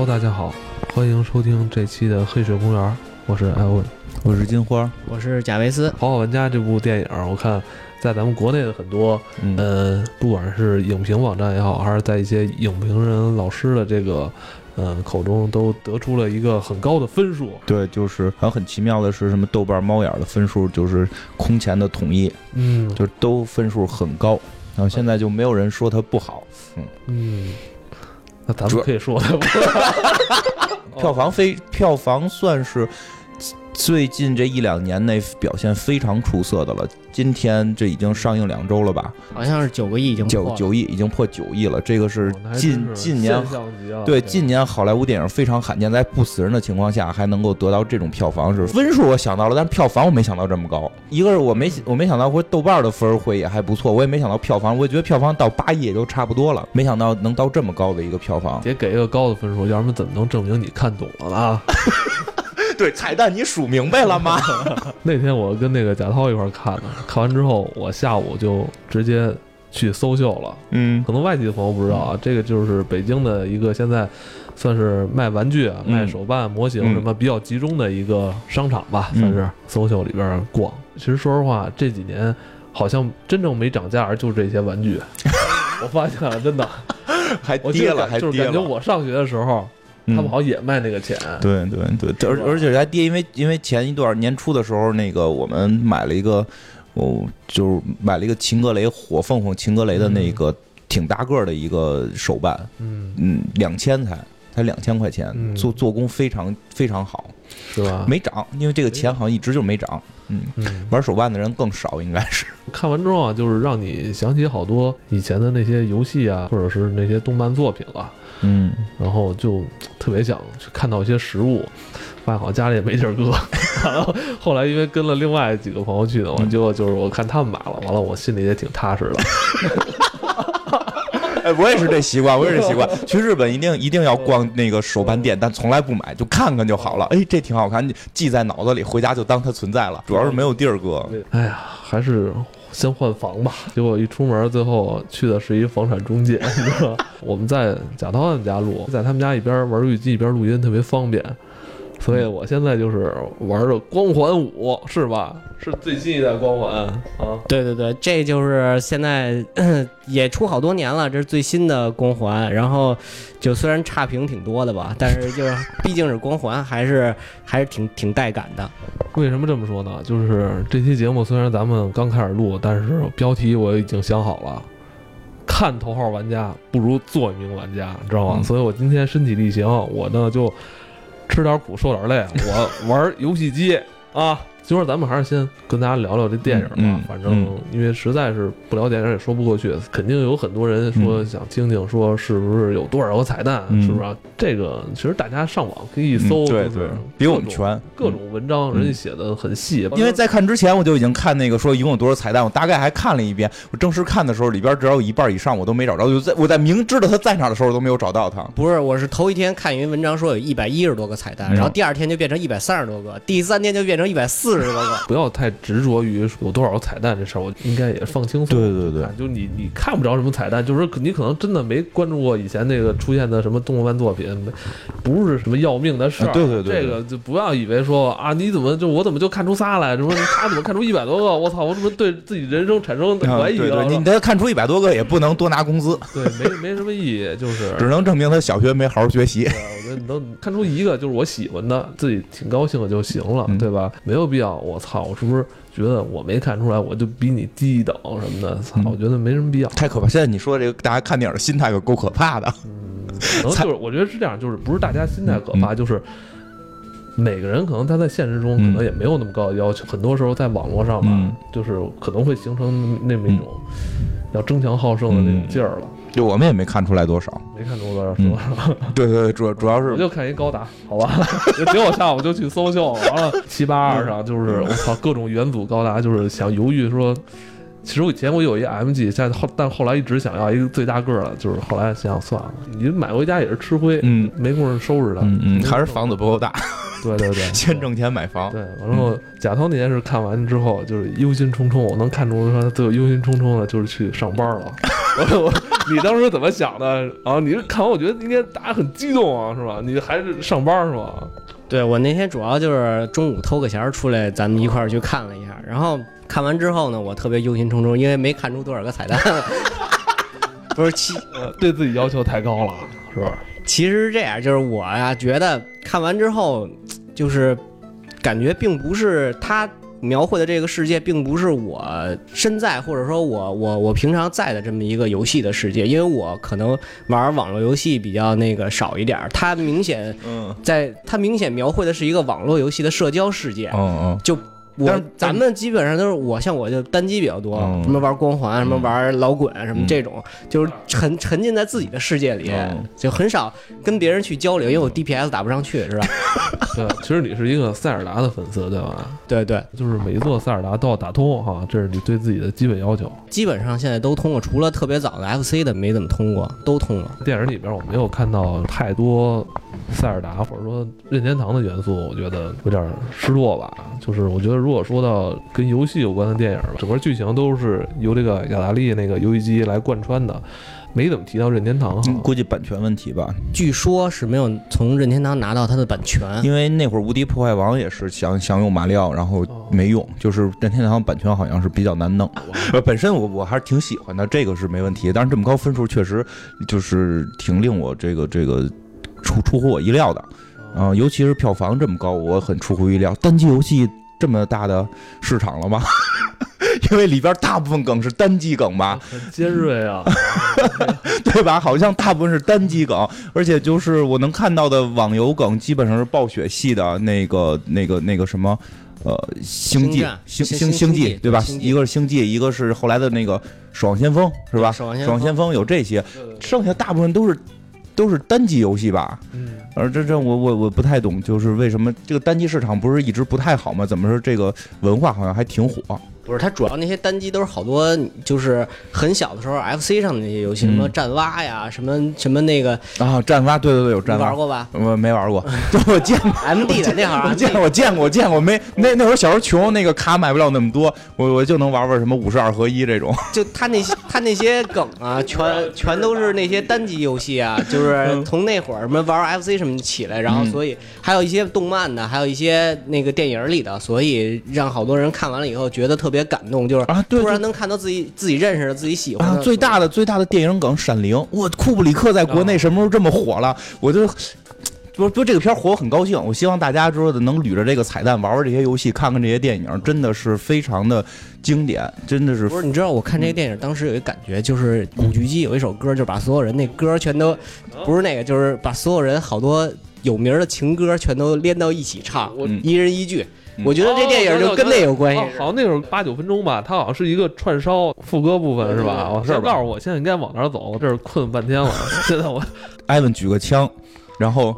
Hello，大家好，欢迎收听这期的《黑水公园》，我是艾文，我是金花，我是贾维斯。《好好玩家》这部电影，我看在咱们国内的很多，嗯，呃，不管是影评网站也好，还是在一些影评人老师的这个，呃，口中，都得出了一个很高的分数。对，就是还很奇妙的是，什么豆瓣猫眼的分数就是空前的统一，嗯，就都分数很高，然后现在就没有人说它不好，嗯。嗯。那咱们可以说的，票房非票房算是。最近这一两年内表现非常出色的了。今天这已经上映两周了吧？好像是九个亿已经九九亿已经破九亿了。这个是近近年对近年好莱坞电影非常罕见，在不死人的情况下还能够得到这种票房。是分数我想到了，但是票房我没想到这么高。一个是我没我没想到会豆瓣的分会也还不错，我也没想到票房，我觉得票房到八亿也就差不多了。没想到能到这么高的一个票房，得给一个高的分数，要不然怎么能证明你看懂了呢？对 彩蛋你数明白了吗？那天我跟那个贾涛一块看的，看完之后我下午就直接去搜秀了。嗯，可能外地的朋友不知道啊，这个就是北京的一个现在算是卖玩具、卖手办模型什么比较集中的一个商场吧，算是搜秀里边逛。其实说实话，这几年好像真正没涨价，就是这些玩具。我发现了，真的还跌了，还跌了。就是感觉我上学的时候。他们好像也卖那个钱，对对对，而而且还跌，因为因为前一段年初的时候，那个我们买了一个，哦，就是买了一个秦格雷火凤凰秦格雷的那个挺大个的一个手办，嗯。嗯，两千才才两千块钱，做做工非常非常好，是吧？没涨，因为这个钱好像一直就没涨，嗯，玩手办的人更少，应该是。看完之后啊，就是让你想起好多以前的那些游戏啊，或者是那些动漫作品了。嗯，然后就特别想去看到一些实物，发现好像家里也没地儿搁。然后，后来因为跟了另外几个朋友去的嘛，结果就是我看他们买了，完了我心里也挺踏实的。哎，我也是这习惯，我也是习惯。去日本一定一定要逛那个手办店，但从来不买，就看看就好了。哎，这挺好看，记在脑子里，回家就当它存在了。主要是没有地儿搁。哎呀，还是。先换房吧，结果一出门，最后去的是一房产中介。我们在贾涛他们家录，在他们家一边玩儿游戏机一边录音，特别方便。所以我现在就是玩的光环五，是吧？是最新一代光环啊！对对对，这就是现在 也出好多年了，这是最新的光环。然后就虽然差评挺多的吧，但是就是毕竟是光环，还是还是挺挺带感的。为什么这么说呢？就是这期节目虽然咱们刚开始录，但是标题我已经想好了：看头号玩家不如做一名玩家，你知道吗？所以我今天身体力行，我呢就。吃点苦，受点累。我玩游戏机啊。今儿咱们还是先跟大家聊聊这电影吧。反正因为实在是不聊电影也说不过去，肯定有很多人说想听听，说是不是有多少个彩蛋，是不是？这个其实大家上网可以一搜，对对，比我们全，各种文章人家写的很细。因为在看之前我就已经看那个说一共有多少彩蛋，我大概还看了一遍。我正式看的时候，里边只要有一半以上我都没找着，就在我在明知道他在哪的时候都没有找到他。不是，我是头一天看一篇文章说有一百一十多个彩蛋，然后第二天就变成一百三十多个，第三天就变成一百四十。不要太执着于有多少个彩蛋这事儿，我应该也放轻松。对对对，就你你看不着什么彩蛋，就是你可能真的没关注过以前那个出现的什么动漫作品，不是什么要命的事儿。对对对，这个就不要以为说啊，你怎么就我怎么就看出仨来？什么他怎么看出一百多个？我操，我怎么对自己人生产生怀疑了？你他看出一百多个也不能多拿工资，对，没没什么意义，就是只能证明他小学没好好学习。我觉得你能看出一个就是我喜欢的，自己挺高兴的就行了，对吧？没有必要，我操，我是不是？觉得我没看出来，我就比你低一等什么的，操！我觉得没什么必要，太可怕。现在你说这个，大家看电影的心态可够可怕的。嗯，可能就是我觉得是这样，就是不是大家心态可怕，就是每个人可能他在现实中可能也没有那么高的要求，很多时候在网络上吧，就是可能会形成那么一种要争强好胜的那种劲儿了。就我们也没看出来多少，没看出多少，是吧？对对，主主要是我就看一高达，好吧。结果下午就去搜秀，完了七八二上就是我操，各种元祖高达，就是想犹豫说，其实我以前我有一 MG，现在后但后来一直想要一个最大个儿的，就是后来想想算了，你买回家也是吃灰，嗯，没工夫收拾它，嗯嗯，还是房子不够大。对对对，先挣钱买房。对，然后贾涛那件事看完之后，就是忧心忡忡，我能看出他最忧心忡忡的就是去上班了。我我你当时怎么想的？然后你看完，我觉得应该大家很激动啊，是吧？你还是上班是吧？对我那天主要就是中午偷个闲出来，咱们一块儿去看了一下。然后看完之后呢，我特别忧心忡忡，因为没看出多少个彩蛋。不是，其对自己要求太高了，是吧？其实是这样，就是我呀，觉得看完之后，就是感觉并不是他描绘的这个世界，并不是我身在或者说我我我平常在的这么一个游戏的世界，因为我可能玩网络游戏比较那个少一点，他明显在他明显描绘的是一个网络游戏的社交世界，嗯嗯，就。我咱们基本上都是我像我就单机比较多，什么玩光环，什么玩老滚，什么这种，就是沉沉浸在自己的世界里，就很少跟别人去交流，因为我 DPS 打不上去，是吧？对，其实你是一个塞尔达的粉丝，对吧？对对，就是每一座塞尔达都要打通哈，这是你对自己的基本要求。基本上现在都通过，除了特别早的 FC 的没怎么通过，都通了。电影里边我没有看到太多塞尔达或者说任天堂的元素，我觉得有点失落吧。就是我觉得如如果说到跟游戏有关的电影吧整个剧情都是由这个雅达利那个游戏机来贯穿的，没怎么提到任天堂。估计版权问题吧。据说是没有从任天堂拿到它的版权，因为那会儿《无敌破坏王》也是想想用马里奥，然后没用，就是任天堂版权好像是比较难弄。本身我我还是挺喜欢的，这个是没问题。但是这么高分数确实就是挺令我这个这个出出乎我意料的，啊，尤其是票房这么高，我很出乎意料。单机游戏。这么大的市场了吗？因为里边大部分梗是单机梗吧，很尖锐啊，对吧？好像大部分是单机梗，而且就是我能看到的网游梗基本上是暴雪系的那个、那个、那个什么，呃，星际、星星星际，对吧？一个是星际，一个是后来的那个守望先锋，是吧？守望先锋有这些，剩下大部分都是都是单机游戏吧？嗯。而这这我我我不太懂，就是为什么这个单机市场不是一直不太好吗？怎么说这个文化好像还挺火？不是，它主要那些单机都是好多，就是很小的时候 FC 上的那些游戏，什么战蛙呀，什么什么那个啊，战蛙，对对对，有战蛙，玩过吧？我没玩过，我见过 MD 的那会儿，我见我见过见过没？那那会儿小时候穷，那个卡买不了那么多，我我就能玩玩什么五十二合一这种。就他那些他那些梗啊，全全都是那些单机游戏啊，就 是从那会儿什么玩 FC 什么起来，然后所以还有一些动漫的，还有一些那个电影里的，所以让好多人看完了以后觉得特别感动，就是啊，突然能看到自己自己认识的、自己喜欢的。最大的最大的电影梗《闪灵》，我库布里克在国内什么时候这么火了？我就不不，这个片火我很高兴。我希望大家说的能捋着这个彩蛋玩玩这些游戏，看看这些电影，真的是非常的经典，真的是。不是，你知道我看这个电影当时有一感觉，就是古巨基有一首歌，就把所有人那歌全都不是那个，就是把所有人好多有名的情歌全都连到一起唱，一人一句。我觉得这电影就跟那有关系，好像那时候八九分钟吧，它好像是一个串烧副歌部分是吧？我先告诉我现在应该往哪走，我这儿困半天了。现在我艾文举个枪，然后。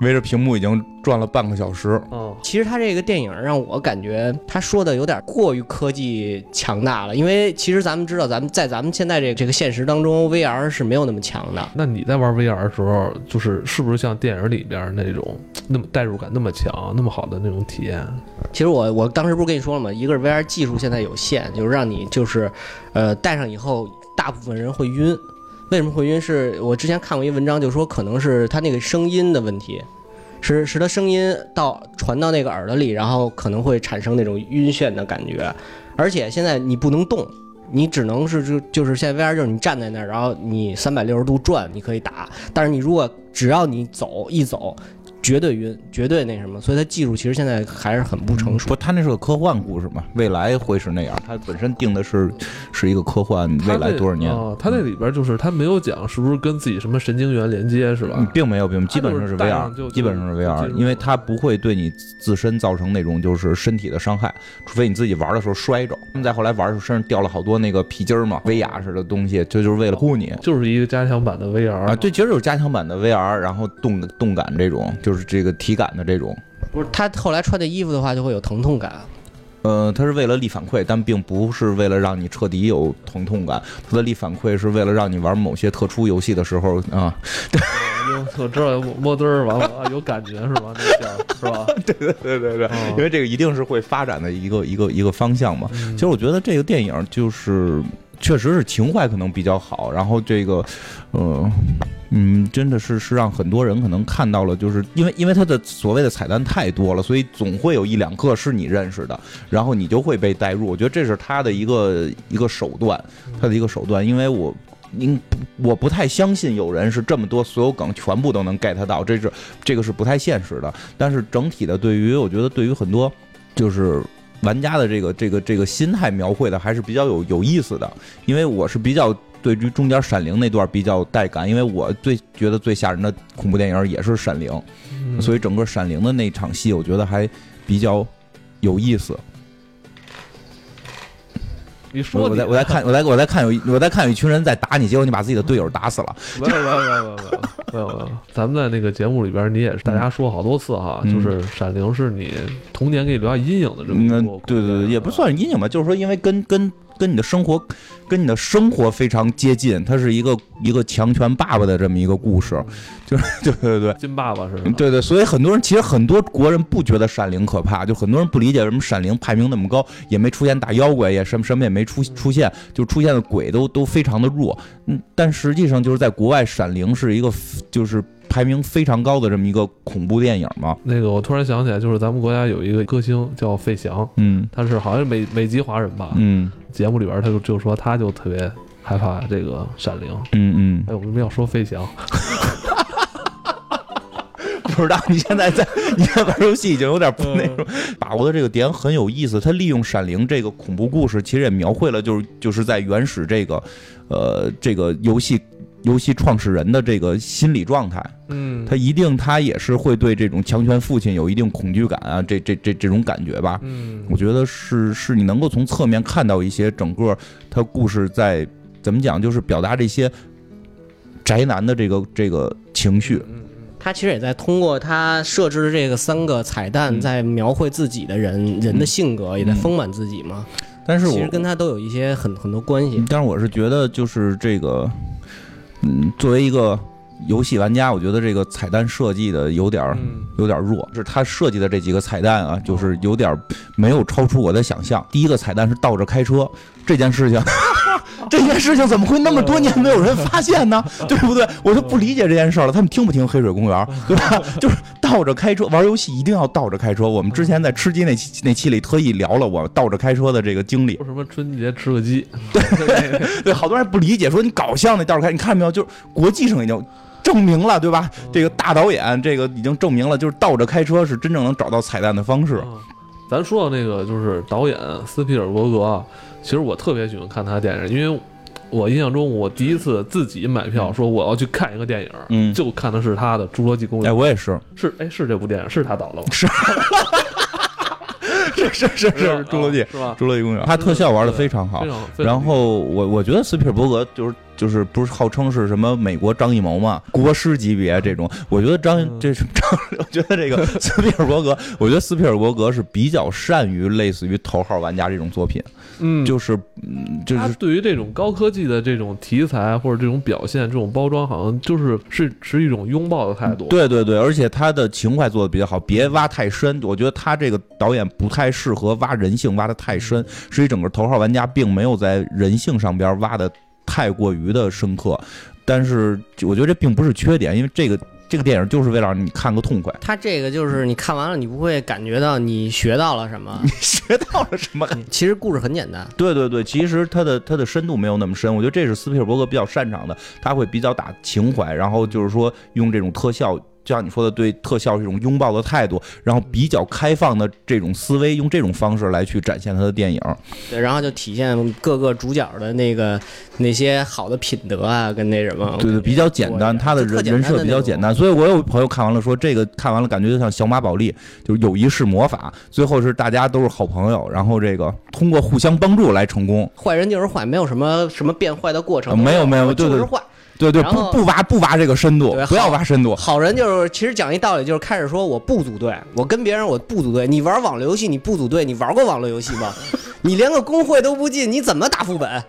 围着屏幕已经转了半个小时。嗯，其实他这个电影让我感觉他说的有点过于科技强大了，因为其实咱们知道，咱们在咱们现在这这个现实当中，VR 是没有那么强的。那你在玩 VR 的时候，就是是不是像电影里边那种那么代入感那么强，那么好的那种体验？其实我我当时不是跟你说了吗？一个是 VR 技术现在有限，就是让你就是，呃，戴上以后，大部分人会晕。为什么会晕？是我之前看过一文章，就说可能是他那个声音的问题，使使他声音到传到那个耳朵里，然后可能会产生那种晕眩的感觉。而且现在你不能动，你只能是就就是现在 VR 就是你站在那儿，然后你三百六十度转，你可以打。但是你如果只要你走一走。绝对晕，绝对那什么，所以他技术其实现在还是很不成熟。不，他那是个科幻故事嘛，未来会是那样。他本身定的是是一个科幻，未来多少年？他那里边就是他没有讲是不是跟自己什么神经元连接是吧？并没有，并基本上是 VR，基本上是 VR，因为它不会对你自身造成那种就是身体的伤害，除非你自己玩的时候摔着。他们在后来玩的时候身上掉了好多那个皮筋儿嘛，威亚似的东西，这就是为了护你。就是一个加强版的 VR 啊，对，其实就是加强版的 VR，然后动动感这种就。就是这个体感的这种，不是他后来穿的衣服的话就会有疼痛感，呃，他是为了力反馈，但并不是为了让你彻底有疼痛感。他的力反馈是为了让你玩某些特殊游戏的时候啊，我知道摸墩儿完了有感觉是吧？那叫是吧？对对对对对，因为这个一定是会发展的一个一个一个方向嘛。其实我觉得这个电影就是。确实是情怀可能比较好，然后这个，呃，嗯，真的是是让很多人可能看到了，就是因为因为他的所谓的彩蛋太多了，所以总会有一两个是你认识的，然后你就会被带入。我觉得这是他的一个一个手段，他的一个手段，因为我。您我不太相信有人是这么多所有梗全部都能 get 到，这是这个是不太现实的。但是整体的，对于我觉得对于很多就是玩家的这个这个这个心态描绘的还是比较有有意思的。因为我是比较对于中间闪灵那段比较带感，因为我最觉得最吓人的恐怖电影也是闪灵，所以整个闪灵的那场戏我觉得还比较有意思。你说，我在我在看，我在我在看有我在看有一群人在打你，结果你把自己的队友打死了。没有没有没有没有没有没有，咱们在那个节目里边，你也是大家说好多次哈，就是《闪灵》是你童年给你留下阴影的这么。对对对，也不算是阴影吧，就是说因为跟跟。跟你的生活，跟你的生活非常接近。它是一个一个强权爸爸的这么一个故事，就是对对对，金爸爸是对对。所以很多人其实很多国人不觉得闪灵可怕，就很多人不理解为什么闪灵排名那么高，也没出现大妖怪，也什么什么也没出出现，就出现的鬼都都非常的弱。嗯，但实际上就是在国外，闪灵是一个就是。排名非常高的这么一个恐怖电影嘛？那个我突然想起来，就是咱们国家有一个歌星叫费翔，嗯，他是好像是美美籍华人吧？嗯，节目里边他就就说他就特别害怕这个闪灵，嗯嗯。哎，我为什么要说费翔？不知道你现在在你在玩游戏已经有点不那种，把握的这个点很有意思。他利用闪灵这个恐怖故事，其实也描绘了就是就是在原始这个呃这个游戏。游戏创始人的这个心理状态，嗯，他一定他也是会对这种强权父亲有一定恐惧感啊，这这这这种感觉吧，嗯，我觉得是是你能够从侧面看到一些整个他故事在怎么讲，就是表达这些宅男的这个这个情绪，嗯他其实也在通过他设置的这个三个彩蛋，在描绘自己的人人的性格，也在丰满自己嘛，但是其实跟他都有一些很很多关系，但是我是觉得就是这个。嗯，作为一个游戏玩家，我觉得这个彩蛋设计的有点儿有点弱，就是他设计的这几个彩蛋啊，就是有点没有超出我的想象。第一个彩蛋是倒着开车这件事情。这件事情怎么会那么多年没有人发现呢？对不对？我就不理解这件事了。他们听不听《黑水公园》，对吧？就是倒着开车玩游戏，一定要倒着开车。我们之前在吃鸡那期那期里特意聊了我倒着开车的这个经历。说什么春节吃个鸡？对对，好多人不理解，说你搞笑那倒着开，你看到没有？就是国际上已经证明了，对吧？这个大导演这个已经证明了，就是倒着开车是真正能找到彩蛋的方式。咱说到那个，就是导演斯皮尔伯格。其实我特别喜欢看他的电影，因为我印象中我第一次自己买票说我要去看一个电影，嗯，就看的是他的《侏罗纪公园》。哎，我也是，是哎是这部电影是他导的吗？是，是是是是《侏罗纪》是吧？《侏罗纪公园》他特效玩的非常好，然后我我觉得斯皮尔伯格就是就是不是号称是什么美国张艺谋嘛，国师级别这种。我觉得张这是 张，我觉得这个 斯皮尔伯格，我觉得斯皮尔伯格是比较善于类似于头号玩家这种作品。嗯，就是，嗯，就是对于这种高科技的这种题材或者这种表现、这种包装，好像就是是是一种拥抱的态度。对对对，而且他的情怀做的比较好，别挖太深。我觉得他这个导演不太适合挖人性，挖的太深。所以整个头号玩家并没有在人性上边挖的太过于的深刻，但是我觉得这并不是缺点，因为这个。这个电影就是为了让你看个痛快。他这个就是你看完了，你不会感觉到你学到了什么？你学到了什么？其实故事很简单。对对对，其实它的它的深度没有那么深。我觉得这是斯皮尔伯格比较擅长的，他会比较打情怀，然后就是说用这种特效。就像你说的，对特效这种拥抱的态度，然后比较开放的这种思维，用这种方式来去展现他的电影。对，然后就体现各个主角的那个那些好的品德啊，跟那什么。对对，比较简单，他的人人设比较简单。所以我有朋友看完了说，这个看完了感觉就像小马宝莉，就是友谊是魔法，最后是大家都是好朋友，然后这个通过互相帮助来成功。坏人就是坏，没有什么什么变坏的过程。没有没有，就是坏。对对，不不挖不挖这个深度，不要挖深度。好人就是其实讲一道理，就是开始说我不组队，我跟别人我不组队。你玩网络游戏你不组队，你玩过网络游戏吗？你连个工会都不进，你怎么打副本？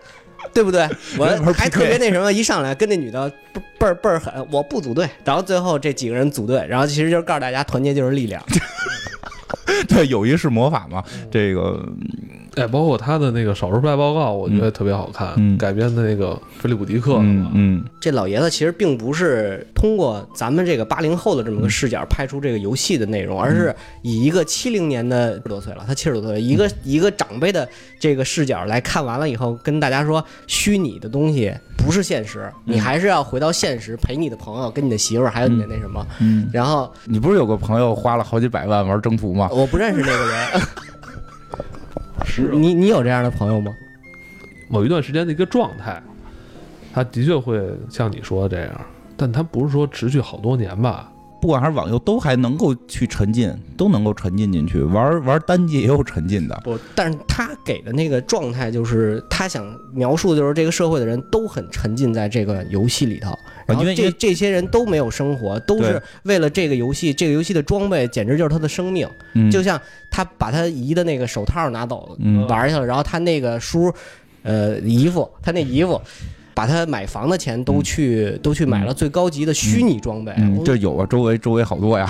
对不对？我还特别那什么，一上来跟那女的倍儿倍儿狠，我不组队。然后最后这几个人组队，然后其实就是告诉大家团结就是力量。对，友谊是魔法嘛，这个。哎，包括他的那个《少数派报告》，我觉得特别好看，改编的那个菲利普迪克嗯嗯，这老爷子其实并不是通过咱们这个八零后的这么个视角拍出这个游戏的内容，而是以一个七零年的多岁了，他七十多岁，一个一个长辈的这个视角来看完了以后，跟大家说，虚拟的东西不是现实，你还是要回到现实，陪你的朋友、跟你的媳妇儿，还有你的那什么。嗯，然后你不是有个朋友花了好几百万玩征途吗？我不认识那个人。是你，你有这样的朋友吗？某一段时间的一个状态，他的确会像你说的这样，但他不是说持续好多年吧。不管还是网游，都还能够去沉浸，都能够沉浸进去。玩玩单机也有沉浸的。不，但是他给的那个状态，就是他想描述，就是这个社会的人都很沉浸在这个游戏里头。因为这这些人都没有生活，都是为了这个游戏。这个游戏的装备简直就是他的生命。就像他把他姨的那个手套拿走玩去了，然后他那个叔，呃，姨父，他那姨父。把他买房的钱都去都去买了最高级的虚拟装备，这有啊，周围周围好多呀。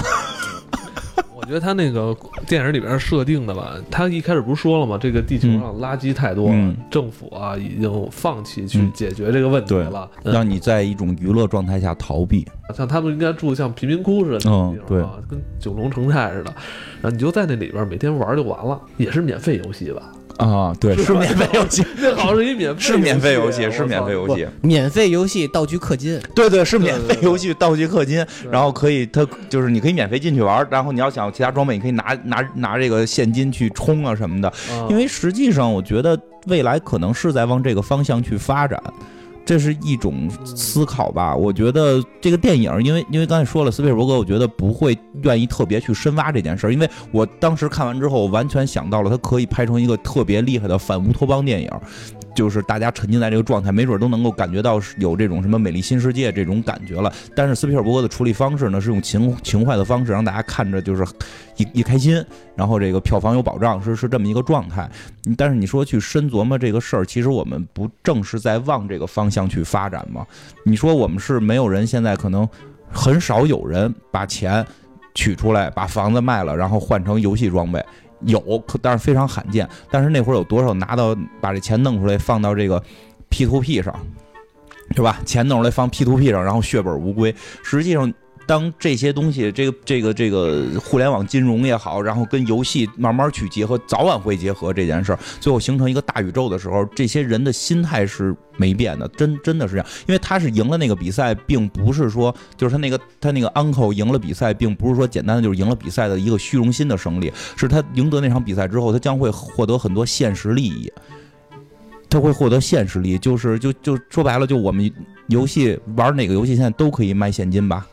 我觉得他那个电影里边设定的吧，他一开始不是说了吗？这个地球上垃圾太多了，政府啊已经放弃去解决这个问题了，让你在一种娱乐状态下逃避。像他们应该住像贫民窟似的嗯，对，跟九龙城寨似的，然后你就在那里边每天玩就完了，也是免费游戏吧。啊，对，是免费游戏，那好像是一免是免费游戏，是免费游戏，免费游戏道具氪金，对对，是免费游戏道具氪金，然后可以，它就是你可以免费进去玩，然后你要想要其他装备，你可以拿拿拿这个现金去充啊什么的，因为实际上我觉得未来可能是在往这个方向去发展。这是一种思考吧，我觉得这个电影，因为因为刚才说了，斯皮尔伯格，我觉得不会愿意特别去深挖这件事儿，因为我当时看完之后，完全想到了他可以拍成一个特别厉害的反乌托邦电影。就是大家沉浸在这个状态，没准都能够感觉到有这种什么美丽新世界这种感觉了。但是斯皮尔伯格的处理方式呢，是用情情怀的方式让大家看着就是一一开心，然后这个票房有保障，是是这么一个状态。但是你说去深琢磨这个事儿，其实我们不正是在往这个方向去发展吗？你说我们是没有人现在可能很少有人把钱取出来，把房子卖了，然后换成游戏装备。有，但是非常罕见。但是那会儿有多少拿到把这钱弄出来放到这个 P to P 上，是吧？钱弄出来放 P to P 上，然后血本无归。实际上。当这些东西，这个这个这个互联网金融也好，然后跟游戏慢慢去结合，早晚会结合这件事儿，最后形成一个大宇宙的时候，这些人的心态是没变的，真真的是这样。因为他是赢了那个比赛，并不是说就是他那个他那个 uncle 赢了比赛，并不是说简单的就是赢了比赛的一个虚荣心的胜利，是他赢得那场比赛之后，他将会获得很多现实利益，他会获得现实利益，就是就就说白了，就我们游戏玩哪个游戏现在都可以卖现金吧。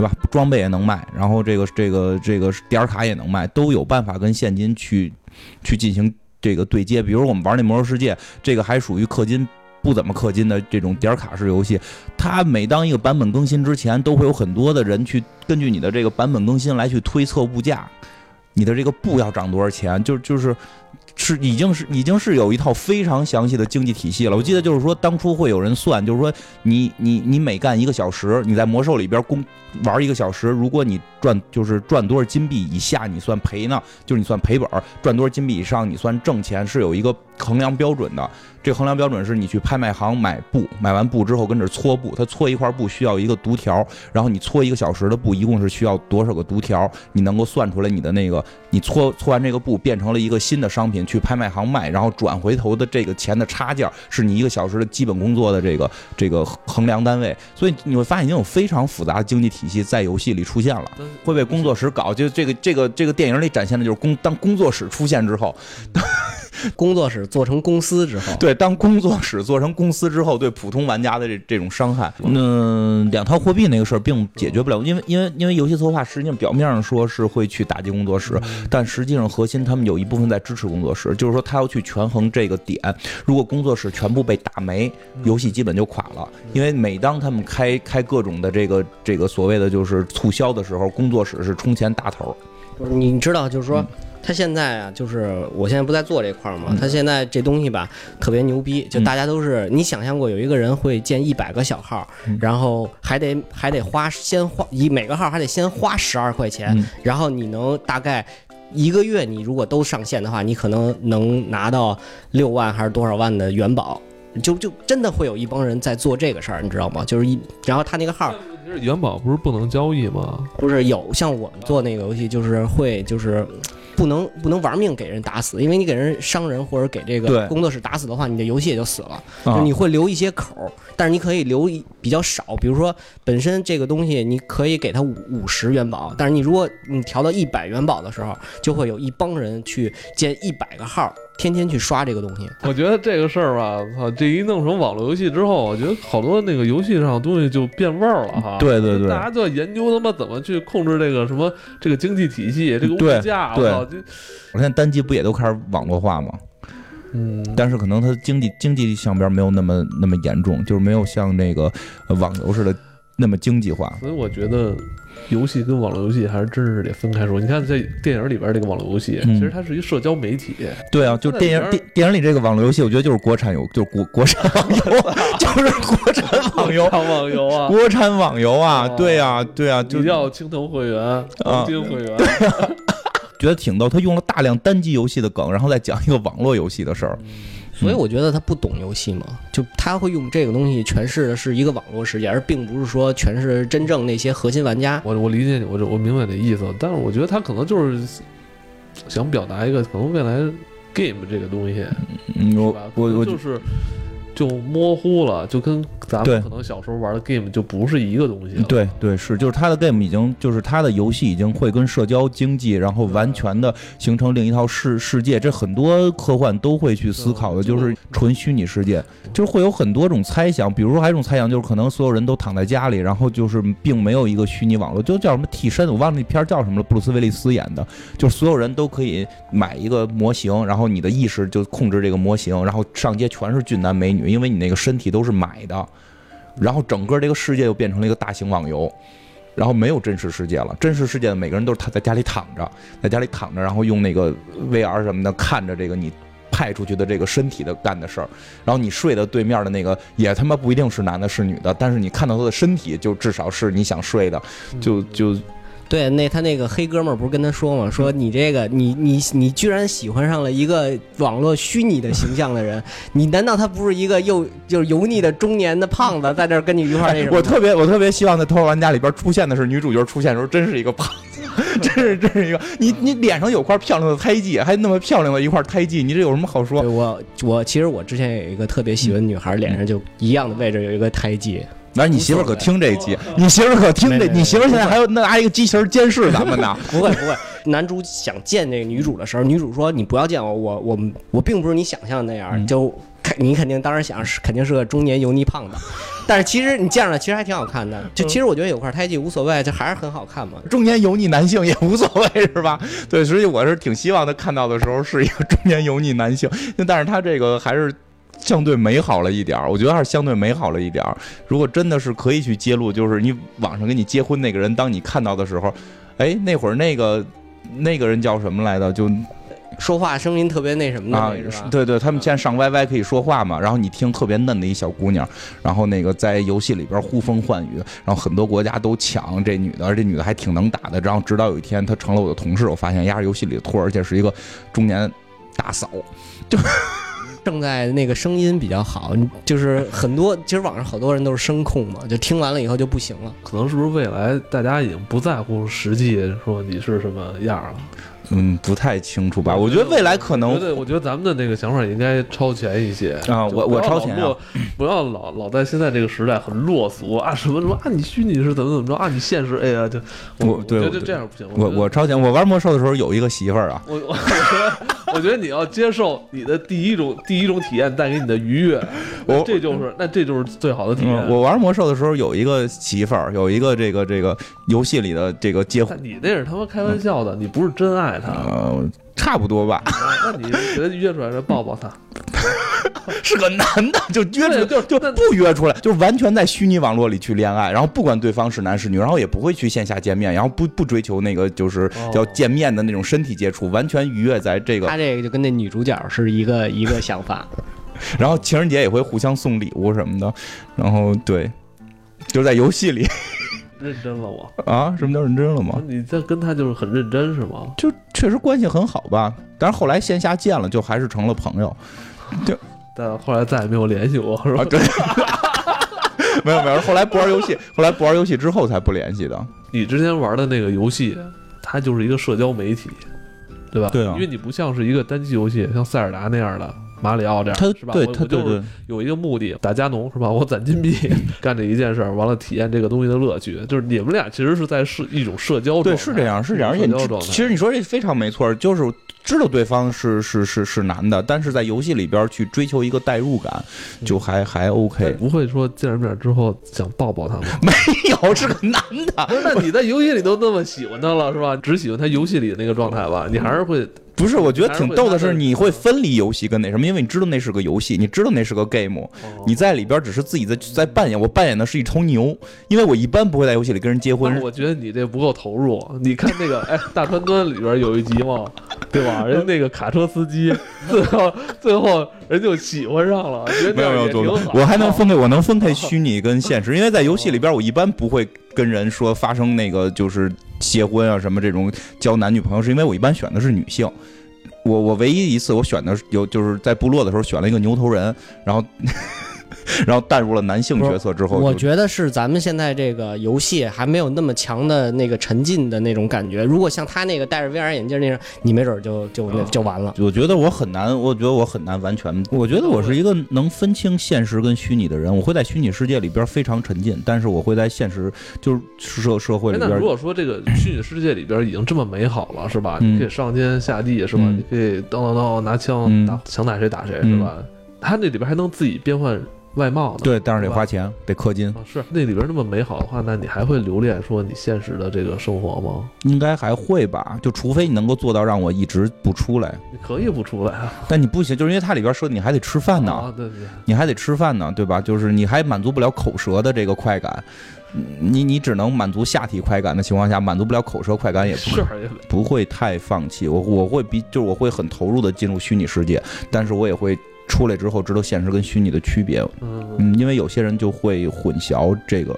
对吧？装备也能卖，然后这个这个这个点卡也能卖，都有办法跟现金去去进行这个对接。比如我们玩那魔兽世界，这个还属于氪金不怎么氪金的这种点卡式游戏。它每当一个版本更新之前，都会有很多的人去根据你的这个版本更新来去推测物价，你的这个布要涨多少钱，就就是。是已经是已经是有一套非常详细的经济体系了。我记得就是说，当初会有人算，就是说你你你每干一个小时，你在魔兽里边工玩一个小时，如果你赚就是赚多少金币以下，你算赔呢？就是你算赔本；赚多少金币以上，你算挣钱，是有一个衡量标准的。这衡量标准是你去拍卖行买布，买完布之后跟这搓布，他搓一块布需要一个读条，然后你搓一个小时的布，一共是需要多少个读条？你能够算出来你的那个，你搓搓完这个布变成了一个新的商品，去拍卖行卖，然后转回头的这个钱的差价，是你一个小时的基本工作的这个这个衡量单位。所以你会发现，已经有非常复杂的经济体系在游戏里出现了，会被工作室搞。就这个这个这个电影里展现的就是工当工作室出现之后。工作室做成公司之后，对，当工作室做成公司之后，对普通玩家的这这种伤害，嗯，两套货币那个事儿并解决不了，因为因为因为游戏策划实际上表面上说是会去打击工作室，但实际上核心他们有一部分在支持工作室，就是说他要去权衡这个点，如果工作室全部被打没，游戏基本就垮了，因为每当他们开开各种的这个这个所谓的就是促销的时候，工作室是充钱大头，你知道就是说。他现在啊，就是我现在不在做这块儿嘛。他现在这东西吧，特别牛逼，就大家都是你想象过有一个人会建一百个小号，然后还得还得花先花一每个号还得先花十二块钱，然后你能大概一个月你如果都上线的话，你可能能拿到六万还是多少万的元宝，就就真的会有一帮人在做这个事儿，你知道吗？就是一，然后他那个号，元宝不是不能交易吗？不是有像我们做那个游戏，就是会就是。不能不能玩命给人打死，因为你给人伤人或者给这个工作室打死的话，你的游戏也就死了。就你会留一些口，但是你可以留比较少。比如说，本身这个东西你可以给他五五十元宝，但是你如果你调到一百元宝的时候，就会有一帮人去建一百个号。天天去刷这个东西，我觉得这个事儿吧，操，这一弄成网络游戏之后，我觉得好多那个游戏上的东西就变味儿了哈。对对对，大家就要研究他妈怎么去控制这个什么这个经济体系，这个物价。我操，我现在单机不也都开始网络化吗？嗯，但是可能它经济经济上边没有那么那么严重，就是没有像那个网游似的那么经济化。所以我觉得。游戏跟网络游戏还是真是得分开说。你看，在电影里边这个网络游戏，其实它是一社交媒体。对啊，就电影电电影里这个网络游戏，我觉得就是国产游，就是国 国产网游，就是国产网游。网游啊，国产网游啊，对啊，对啊，就要青铜会员、黄金会员。觉得挺逗，他用了大量单机游戏的梗，然后再讲一个网络游戏的事儿。所以我觉得他不懂游戏嘛，就他会用这个东西诠释的是一个网络世界，而并不是说诠释真正那些核心玩家。我我理解你，我我明白你的意思，但是我觉得他可能就是想表达一个可能未来 game 这个东西，我我我就是。就模糊了，就跟咱们可能小时候玩的 game 就不是一个东西。对对是，就是他的 game 已经就是他的游戏已经会跟社交经济，然后完全的形成另一套世世界。这很多科幻都会去思考的，就是纯虚拟世界，就是会有很多种猜想。比如说还有一种猜想，就是可能所有人都躺在家里，然后就是并没有一个虚拟网络，就叫什么替身，我忘了那片叫什么了，布鲁斯威利斯演的，就是所有人都可以买一个模型，然后你的意识就控制这个模型，然后上街全是俊男美女。因为你那个身体都是买的，然后整个这个世界又变成了一个大型网游，然后没有真实世界了。真实世界的每个人都是他在家里躺着，在家里躺着，然后用那个 VR 什么的看着这个你派出去的这个身体的干的事儿。然后你睡的对面的那个也他妈不一定是男的，是女的，但是你看到他的身体，就至少是你想睡的，就就。对，那他那个黑哥们儿不是跟他说吗？说你这个，你你你居然喜欢上了一个网络虚拟的形象的人，你难道他不是一个又就是油腻的中年的胖子，在这跟你一块儿那什么？我特别我特别希望在《头号玩家》里边出现的是女主角出现的时候，真是一个胖子，真是真是一个你你脸上有块漂亮的胎记，还那么漂亮的一块胎记，你这有什么好说？我我其实我之前有一个特别喜欢女孩，脸上就一样的位置有一个胎记。那你媳妇可听这一集？你媳妇可听这？你媳妇现在还有拿一个机器人监视咱们呢？不会不会。男主想见那个女主的时候，女主说：“你不要见我，我我我并不是你想象的那样。”就你肯定当时想是肯定是个中年油腻胖子，但是其实你见着其实还挺好看的。就其实我觉得有块胎记无所谓，就还是很好看嘛。中年油腻男性也无所谓是吧？对，所以我是挺希望他看到的时候是一个中年油腻男性，但是他这个还是。相对美好了一点儿，我觉得还是相对美好了一点儿。如果真的是可以去揭露，就是你网上跟你结婚那个人，当你看到的时候，哎，那会儿那个那个人叫什么来着？就说话声音特别那什么的，对对，他们现在上 YY 可以说话嘛，然后你听特别嫩的一小姑娘，然后那个在游戏里边呼风唤雨，然后很多国家都抢这女的，而这女的还挺能打的。然后直到有一天她成了我的同事，我发现压着游戏里的托，而且是一个中年大嫂，就。正在那个声音比较好，就是很多，其实网上好多人都是声控嘛，就听完了以后就不行了。可能是不是未来大家已经不在乎实际说你是什么样了？嗯，不太清楚吧？我觉得未来可能，我觉得咱们的那个想法应该超前一些啊！我我超前啊！不要老老在现在这个时代很落俗啊！什么什么啊？你虚拟是怎么怎么着啊？你现实哎呀，就我对就这样不行。我我超前，我玩魔兽的时候有一个媳妇儿啊。我我觉得我觉得你要接受你的第一种第一种体验带给你的愉悦，我这就是那这就是最好的体验。我玩魔兽的时候有一个媳妇儿，有一个这个这个游戏里的这个结婚。你那是他妈开玩笑的，你不是真爱他。差不多吧，那你觉得约出来再抱抱他，是个男的就约出就就不约出来，就是完全在虚拟网络里去恋爱，然后不管对方是男是女，然后也不会去线下见面，然后不不追求那个就是叫见面的那种身体接触，完全愉悦在这个。他这个就跟那女主角是一个一个想法，然后情人节也会互相送礼物什么的，然后对，就在游戏里。认真了吗？啊，什么叫认真了吗？你在跟他就是很认真是吗？就确实关系很好吧，但是后来线下见了，就还是成了朋友。就但后来再也没有联系过，是吧？对，没有没有，后来不玩游戏，后来不玩游戏之后才不联系的。你之前玩的那个游戏，它就是一个社交媒体，对吧？对啊，因为你不像是一个单机游戏，像塞尔达那样的。马里奥这样，是吧？对，他就是有一个目的，打加农是吧？我攒金币 干这一件事儿，完了体验这个东西的乐趣。就是你们俩其实是在是一种社交状态，对，是这样，是这样。而且其实你说这非常没错，就是知道对方是是是是男的，但是在游戏里边去追求一个代入感，就还还 OK。不会说见了面之后想抱抱他吗？没有，是个男的。那你在游戏里都那么喜欢他了是吧？只喜欢他游戏里的那个状态吧？你还是会。不是，我觉得挺逗的是，你会分离游戏跟那什么，因为你知道那是个游戏，你知道那是个 game，你在里边只是自己在在扮演，我扮演的是一头牛，因为我一般不会在游戏里跟人结婚。我觉得你这不够投入。你看那个，哎，大川端里边有一集嘛，对吧？人那个卡车司机，最后最后人就喜欢上了。没有没有，我还能分开，我能分开虚拟跟现实，因为在游戏里边我一般不会跟人说发生那个就是。结婚啊什么这种交男女朋友，是因为我一般选的是女性。我我唯一一次我选的有就是在部落的时候选了一个牛头人，然后。然后带入了男性角色之后，我觉得是咱们现在这个游戏还没有那么强的那个沉浸的那种感觉。如果像他那个戴着 VR 眼镜那样，你没准就就就完了。我觉得我很难，我觉得我很难完全。我觉得我是一个能分清现实跟虚拟的人。我会在虚拟世界里边非常沉浸，但是我会在现实就是社社会里边。那如果说这个虚拟世界里边已经这么美好了，是吧？你可以上天下地，是吧？你可以当当当拿枪打，想打谁打谁，是吧？他那里边还能自己变换。外貌对，但是得花钱，得氪金。是那里边那么美好的话，那你还会留恋说你现实的这个生活吗？应该还会吧，就除非你能够做到让我一直不出来。你可以不出来啊，但你不行，就是因为它里边说你还得吃饭呢，对对，你还得吃饭呢，对吧？就是你还满足不了口舌的这个快感，你你只能满足下体快感的情况下，满足不了口舌快感也不不会太放弃。我我会比就是我会很投入的进入虚拟世界，但是我也会。出来之后知道现实跟虚拟的区别，嗯，因为有些人就会混淆这个，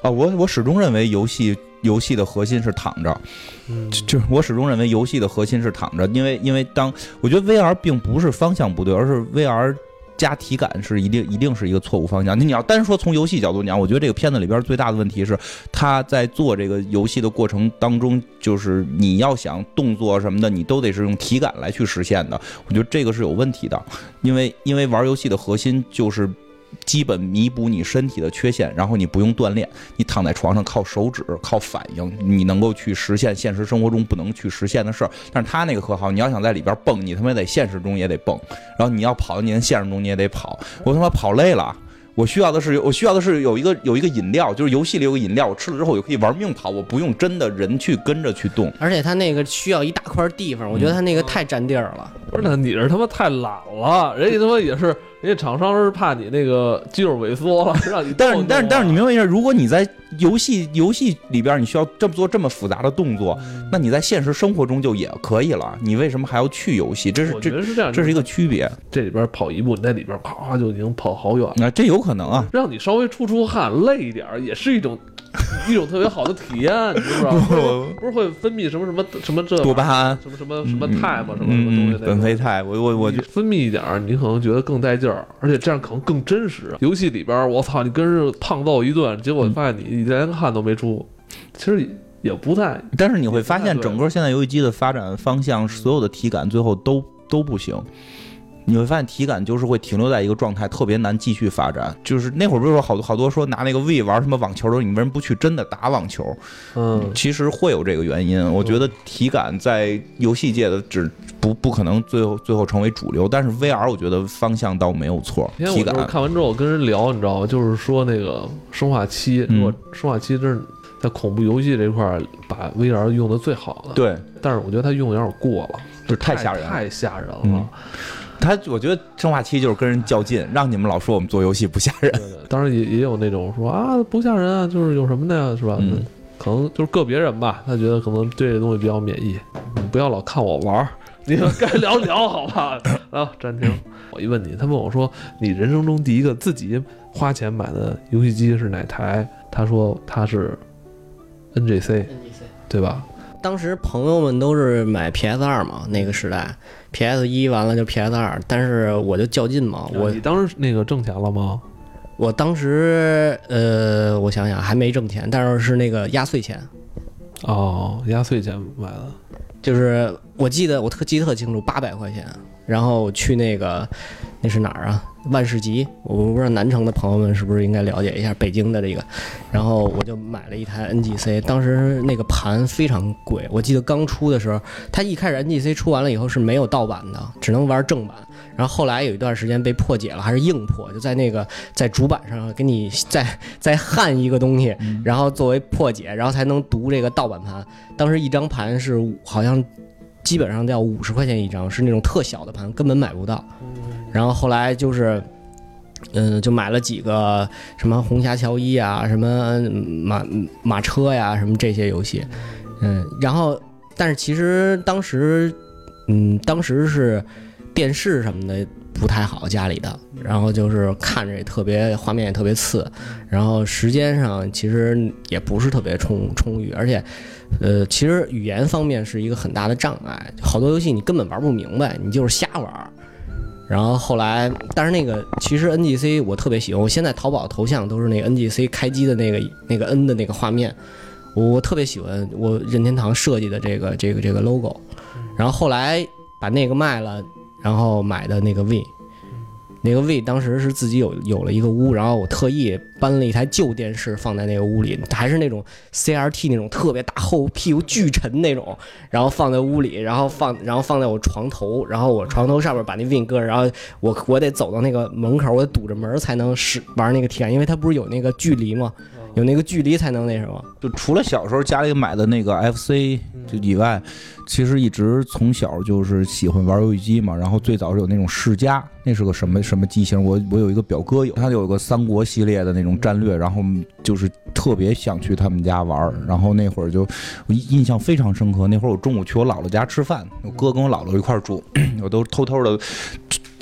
啊，我我始终认为游戏游戏的核心是躺着，嗯，就我始终认为游戏的核心是躺着，因为因为当我觉得 VR 并不是方向不对，而是 VR。加体感是一定一定是一个错误方向。那你要单说从游戏角度讲，我觉得这个片子里边最大的问题是，他在做这个游戏的过程当中，就是你要想动作什么的，你都得是用体感来去实现的。我觉得这个是有问题的，因为因为玩游戏的核心就是。基本弥补你身体的缺陷，然后你不用锻炼，你躺在床上靠手指、靠反应，你能够去实现现实生活中不能去实现的事儿。但是他那个可好，你要想在里边蹦，你他妈在现实中也得蹦，然后你要跑，你在现实中你也得跑。我他妈跑累了。我需要的是，我需要的是有一个有一个饮料，就是游戏里有个饮料，我吃了之后我就可以玩命跑，我不用真的人去跟着去动。而且他那个需要一大块地方，我觉得他那个太占地儿了。不是，你是他妈太懒了，人家他妈也是，人家厂商是怕你那个肌肉萎缩了，让你。但是但是但是你明白一下，如果你在游戏游戏里边你需要这么做这么复杂的动作，那你在现实生活中就也可以了。你为什么还要去游戏？这是这是这样，这是一个区别。这里边跑一步，你在里边咔就已经跑好远。那这有可能啊，让你稍微出出汗，累一点也是一种。一种特别好的体验，你知道吗？不是会分泌什么什么什么这多巴胺，什么什么什么肽吗？什么什么东西的？苯肥肽，我我我分泌一点儿，你可能觉得更带劲儿，而且这样可能更真实。游戏里边，我操，你跟人胖揍一顿，结果发现你你连汗都没出，其实也不太。但是你会发现，整个现在游戏机的发展方向，所有的体感最后都都不行。你会发现体感就是会停留在一个状态，特别难继续发展。就是那会儿不是说好多好多说拿那个 V 玩什么网球的时候，你为什么不去真的打网球？嗯，其实会有这个原因。我觉得体感在游戏界的只不不可能最后最后成为主流，但是 VR 我觉得方向倒没有错。体感看完之后我跟人聊，你知道吗？就是说那个生化七，如果生化七真是在恐怖游戏这块儿把 VR 用的最好的。对，但是我觉得他用的有点过了，就太吓人，太吓人了。他我觉得生化七就是跟人较劲，让你们老说我们做游戏不吓人。当然也也有那种说啊不吓人啊，就是有什么的呀，是吧？可能就是个别人吧，他觉得可能对这东西比较免疫。你不要老看我玩儿，你们该聊聊好吧？啊，暂停。我一问你，他问我说你人生中第一个自己花钱买的游戏机是哪台？他说他是 NGC，对吧？当时朋友们都是买 PS 二嘛，那个时代，PS 一完了就 PS 二，但是我就较劲嘛。我你当时那个挣钱了吗？我当时呃，我想想还没挣钱，但是是那个压岁钱。哦，压岁钱买的，就是我记得我特记得特清楚，八百块钱，然后去那个那是哪儿啊？万事吉，我不知道南城的朋友们是不是应该了解一下北京的这个，然后我就买了一台 NGC，当时那个盘非常贵，我记得刚出的时候，它一开始 NGC 出完了以后是没有盗版的，只能玩正版，然后后来有一段时间被破解了，还是硬破，就在那个在主板上给你再再焊一个东西，然后作为破解，然后才能读这个盗版盘，当时一张盘是好像基本上要五十块钱一张，是那种特小的盘，根本买不到。然后后来就是，嗯，就买了几个什么红霞乔伊啊，什么马马车呀，什么这些游戏，嗯，然后但是其实当时，嗯，当时是电视什么的不太好，家里的，然后就是看着也特别画面也特别次，然后时间上其实也不是特别充充裕，而且，呃，其实语言方面是一个很大的障碍，好多游戏你根本玩不明白，你就是瞎玩。然后后来，但是那个其实 NGC 我特别喜欢，我现在淘宝头像都是那个 NGC 开机的那个那个 N 的那个画面，我特别喜欢我任天堂设计的这个这个这个 logo。然后后来把那个卖了，然后买的那个 V。那个 V 当时是自己有有了一个屋，然后我特意搬了一台旧电视放在那个屋里，还是那种 CRT 那种特别大后屁股巨沉那种，然后放在屋里，然后放然后放在我床头，然后我床头上面把那 V 搁着，然后我我得走到那个门口，我得堵着门才能使玩那个体验，因为它不是有那个距离吗？有那个距离才能那什么。就除了小时候家里买的那个 FC 就以外。其实一直从小就是喜欢玩游戏机嘛，然后最早是有那种世嘉，那是个什么什么机型？我我有一个表哥有，他有个三国系列的那种战略，然后就是特别想去他们家玩，然后那会儿就我印象非常深刻。那会儿我中午去我姥姥家吃饭，我哥跟我姥姥一块儿住，我都偷偷的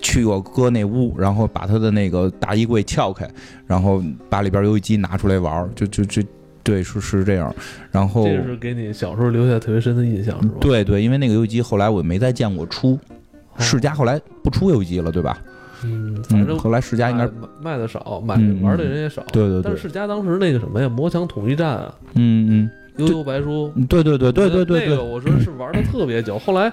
去我哥那屋，然后把他的那个大衣柜撬开，然后把里边游戏机拿出来玩，就就就。对，是是这样，然后这是给你小时候留下特别深的印象，是吧？对对，因为那个游戏机后来我没再见过出，世嘉后来不出游戏机了，对吧？嗯，反正后来世嘉应该卖的少，买玩的人也少。对对对。但是世嘉当时那个什么呀，魔墙统一战啊，嗯嗯，悠悠白书，对对对对对对，那个我说是玩的特别久，后来